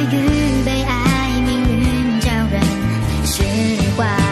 爱与被爱命运教人释怀